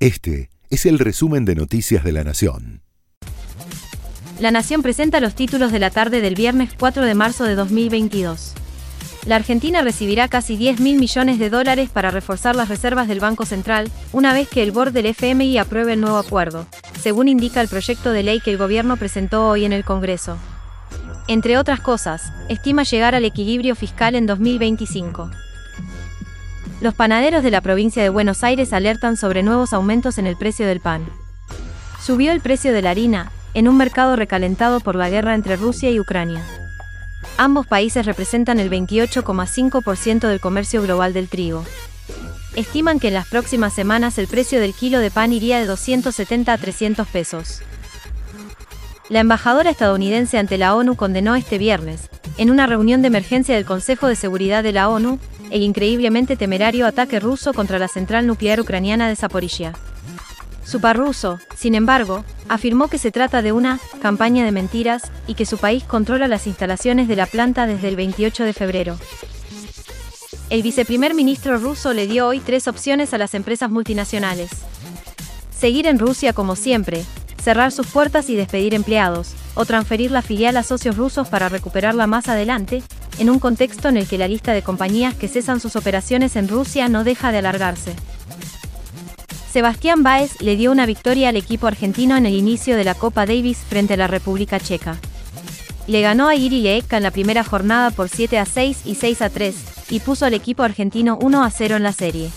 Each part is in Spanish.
Este es el resumen de Noticias de la Nación. La Nación presenta los títulos de la tarde del viernes 4 de marzo de 2022. La Argentina recibirá casi 10 mil millones de dólares para reforzar las reservas del Banco Central, una vez que el board del FMI apruebe el nuevo acuerdo, según indica el proyecto de ley que el gobierno presentó hoy en el Congreso. Entre otras cosas, estima llegar al equilibrio fiscal en 2025. Los panaderos de la provincia de Buenos Aires alertan sobre nuevos aumentos en el precio del pan. Subió el precio de la harina, en un mercado recalentado por la guerra entre Rusia y Ucrania. Ambos países representan el 28,5% del comercio global del trigo. Estiman que en las próximas semanas el precio del kilo de pan iría de 270 a 300 pesos. La embajadora estadounidense ante la ONU condenó este viernes, en una reunión de emergencia del Consejo de Seguridad de la ONU, el increíblemente temerario ataque ruso contra la central nuclear ucraniana de Zaporizhia. Su par ruso, sin embargo, afirmó que se trata de una campaña de mentiras y que su país controla las instalaciones de la planta desde el 28 de febrero. El viceprimer ministro ruso le dio hoy tres opciones a las empresas multinacionales. Seguir en Rusia como siempre, cerrar sus puertas y despedir empleados, o transferir la filial a socios rusos para recuperarla más adelante, en un contexto en el que la lista de compañías que cesan sus operaciones en Rusia no deja de alargarse. Sebastián Báez le dio una victoria al equipo argentino en el inicio de la Copa Davis frente a la República Checa. Le ganó a Iri Leeka en la primera jornada por 7 a 6 y 6 a 3, y puso al equipo argentino 1 a 0 en la serie.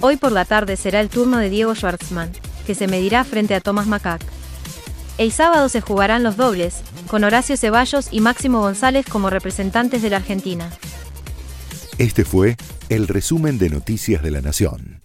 Hoy por la tarde será el turno de Diego Schwartzman, que se medirá frente a Thomas Macac. El sábado se jugarán los dobles, con Horacio Ceballos y Máximo González como representantes de la Argentina. Este fue el resumen de Noticias de la Nación.